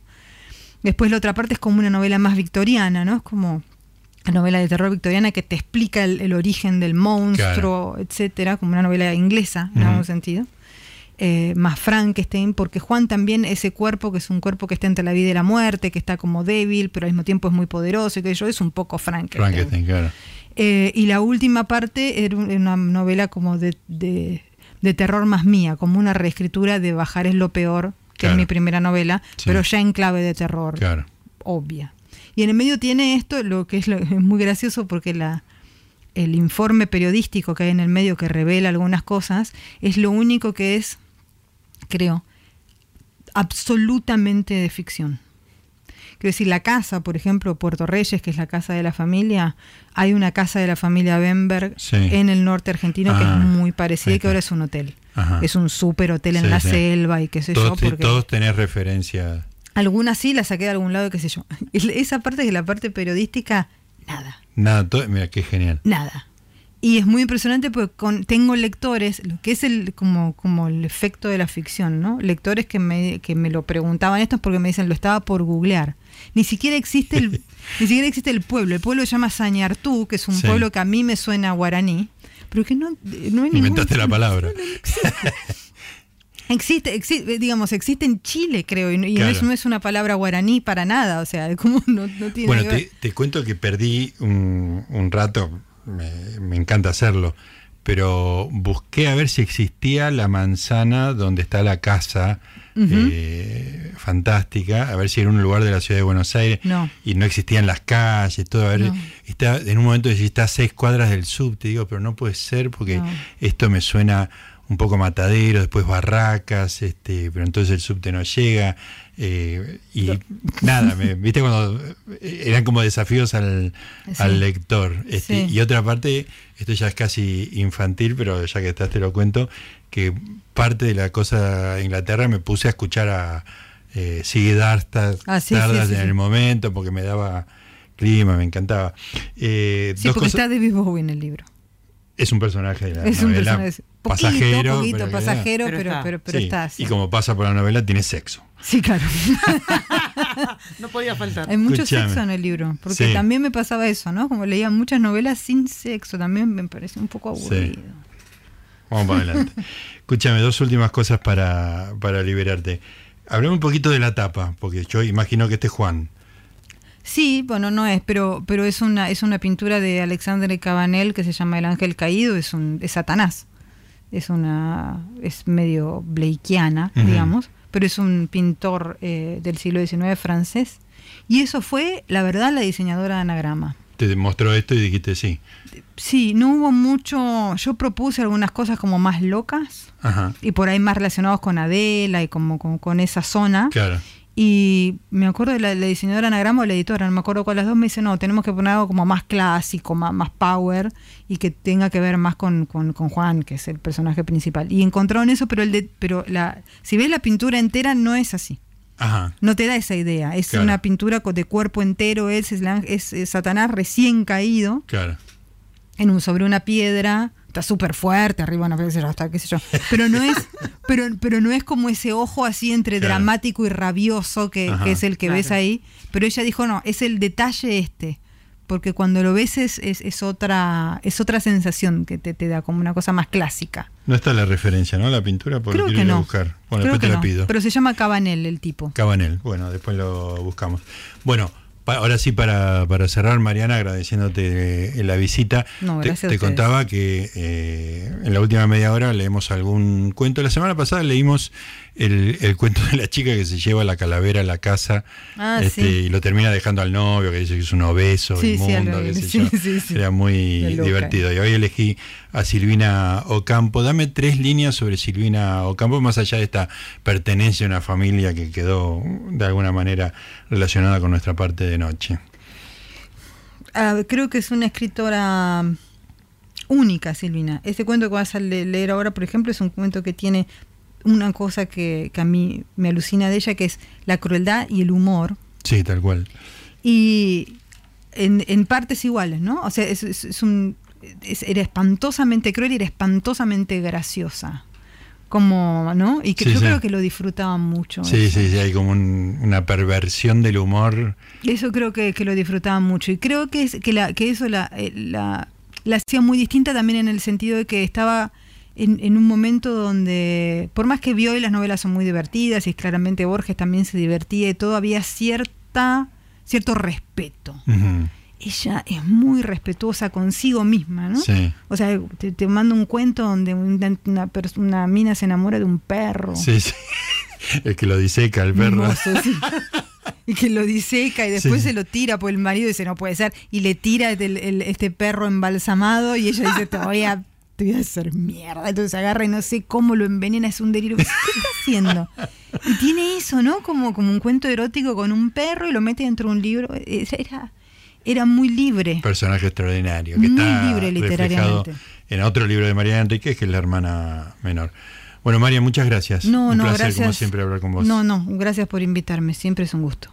Después la otra parte es como una novela más victoriana, ¿no? Es como una novela de terror victoriana que te explica el, el origen del monstruo, etcétera, como una novela inglesa en algún sentido eh, más Frankenstein, porque Juan también ese cuerpo que es un cuerpo que está entre la vida y la muerte, que está como débil, pero al mismo tiempo es muy poderoso y que yo es un poco Frankenstein. Frankenstein, claro. Eh, y la última parte era un- una novela como de, de- de terror más mía, como una reescritura de Bajar es lo peor, que Claro. es mi primera novela, Sí. pero ya en clave de terror Claro. obvia. Y en el medio tiene esto, lo que es, lo- es muy gracioso porque la, el informe periodístico que hay en el medio que revela algunas cosas es lo único que es, creo, absolutamente de ficción. Quiero decir, la casa, por ejemplo, Puerto Reyes, que es la casa de la familia, hay una casa de la familia Bemberg Sí. en el norte argentino que Ah, es muy parecida y que ahora es un hotel. Ajá. Es un súper hotel en Sí, la sí. selva y qué sé Todos, yo. Porque... todos tenés referencia. Algunas sí las saqué de algún lado, qué sé yo. Esa parte que es la parte periodística, nada, Nada, todo, mira qué genial. nada. Y es muy impresionante porque con, tengo lectores, lo que es el como, como el efecto de la ficción, ¿no? Lectores que me, que me lo preguntaban esto es porque me dicen, lo estaba por googlear. Ni siquiera existe el, ni siquiera existe el pueblo. El pueblo se llama Sañartú, que es un Sí. pueblo que a mí me suena guaraní, pero que no, no hay ningún- Inventaste la palabra. Existe, existe, digamos, existe en Chile, creo, y, no, y no es, Claro. no es una palabra guaraní para nada, o sea, como no, no tiene Bueno, nada que ver. te, te cuento que perdí un, un rato, me, me encanta hacerlo, pero busqué a ver si existía la manzana donde está la casa eh, fantástica, a ver si era un lugar de la ciudad de Buenos Aires, No. y no existían las calles, todo, a ver, No. está, en un momento decís, está a seis cuadras del subte, digo, pero no puede ser porque No. esto me suena un poco matadero, después barracas, este, pero entonces el subte no llega. Eh, y nada, me- viste cuando eh, eran como desafíos al, Sí. al lector. Este, Sí. Y otra parte, esto ya es casi infantil, pero ya que estás te lo cuento, que parte de la cosa de Inglaterra me puse a escuchar a eh, Sigue Dartas Ah, sí, Dardas sí, sí, en sí. el momento, porque me daba clima, me encantaba. Eh, Sí, dos porque cosas- está David Bowie en el libro. es un personaje de la Es un novela personaje poquito, pasajero. poquito pero pasajero, Pero pero, está. pero, pero sí, está. sí. Y como pasa por la novela, tiene sexo. Sí, claro. No podía faltar. Hay mucho Escuchame. sexo en el libro. Porque Sí. también me pasaba eso, ¿no? Como leía muchas novelas sin sexo, también me parece un poco Sí. aburrido. Vamos para adelante. Escúchame, dos últimas cosas para, para liberarte. Hablame un poquito de la tapa, porque yo imagino que este es Juan. Sí, bueno, no es, pero, pero es una, es una pintura de Alexandre Cabanel que se llama El Ángel Caído, es un, es Satanás. Es una, es medio bleikiana, digamos, pero es un pintor eh, del siglo XIX francés. Y eso fue, la verdad, la diseñadora de anagrama. Te mostró esto y dijiste sí. Sí, no hubo mucho, yo propuse algunas cosas como más locas Ajá. y por ahí más relacionados con Adela y como con, con esa zona. Claro. Y me acuerdo de la, la diseñadora anagrama o la editora, no me acuerdo cuál las dos, me dice, no, tenemos que poner algo como más clásico, más, más power y que tenga que ver más con, con- con Juan, que es el personaje principal. Y encontraron eso, pero el de, pero la, si ves la pintura entera no es así. Ajá. No te da esa idea. Es Claro. una pintura de cuerpo entero, es, es, la- es- es Satanás recién caído Claro. en un, sobre una piedra. Está súper fuerte, arriba una piedra, hasta qué sé yo. Pero no es, pero, pero no es como ese ojo así entre Claro. dramático y rabioso que, es el que Claro. ves ahí. Pero ella dijo, no, es el detalle este. Porque cuando lo ves es, es, es otra, es otra sensación que te, te da, como una cosa más clásica. No está la referencia, ¿no? La pintura, porque Creo que ir a no. buscar. Bueno, Creo después que te la no. pido. Pero se llama Cabanel el tipo. Cabanel. Bueno, después lo buscamos. Bueno, ahora sí, para, para cerrar, Mariana, agradeciéndote eh, la visita. No, te, te contaba que eh, en la última media hora leemos algún cuento. La semana pasada leímos el, el cuento de la chica que se lleva la calavera a la casa Ah, este, sí. y lo termina dejando al novio, que dice que es un obeso, Sí, inmundo, qué sé yo. sí, sí. Era muy divertido. Y hoy elegí a Silvina Ocampo. Dame tres líneas sobre Silvina Ocampo, más allá de esta pertenencia a una familia que quedó de alguna manera relacionada con nuestra parte de noche. Ah, creo que es una escritora única, Silvina. Este cuento que vas a le- leer ahora, por ejemplo, es un cuento que tiene una cosa que, que a mí me alucina de ella, que es la crueldad y el humor. Sí, tal cual. Y en, en partes iguales, ¿no? O sea, es, es- es un, es- era espantosamente cruel y era espantosamente graciosa. Como, ¿no? Y que Sí, yo sí. creo que lo disfrutaban mucho. Sí, eso. sí, sí, hay como un- una perversión del humor. Eso creo que, que lo disfrutaban mucho. Y creo que, es, que, la, que eso la, eh, la, la hacía muy distinta también en el sentido de que estaba en, en un momento donde, por más que vio y las novelas son muy divertidas y claramente Borges también se divertía y todo, había cierta, cierto respeto. Ella es muy respetuosa consigo misma, ¿no? Sí. O sea, te, te mando un cuento donde una, una, una mina se enamora de un perro. Sí, sí. El que lo diseca, el perro. Sí. Y que lo diseca y después Sí. se lo tira, pues el marido dice, no puede ser, y le tira el- el- este perro embalsamado y ella dice, te voy a, te voy a hacer mierda. Entonces agarra y no sé cómo lo envenena, es un delirio. ¿Qué está haciendo? Y tiene eso, ¿no? Como, como un cuento erótico con un perro y lo mete dentro de un libro. Era, era muy libre. Personaje extraordinario. Que Muy está libre literariamente. en otro libro de Mariana Enriquez, que es la hermana menor. Bueno, María, muchas gracias. No, un no, placer, gracias. como siempre, hablar con vos. No, no, gracias por invitarme, siempre es un gusto.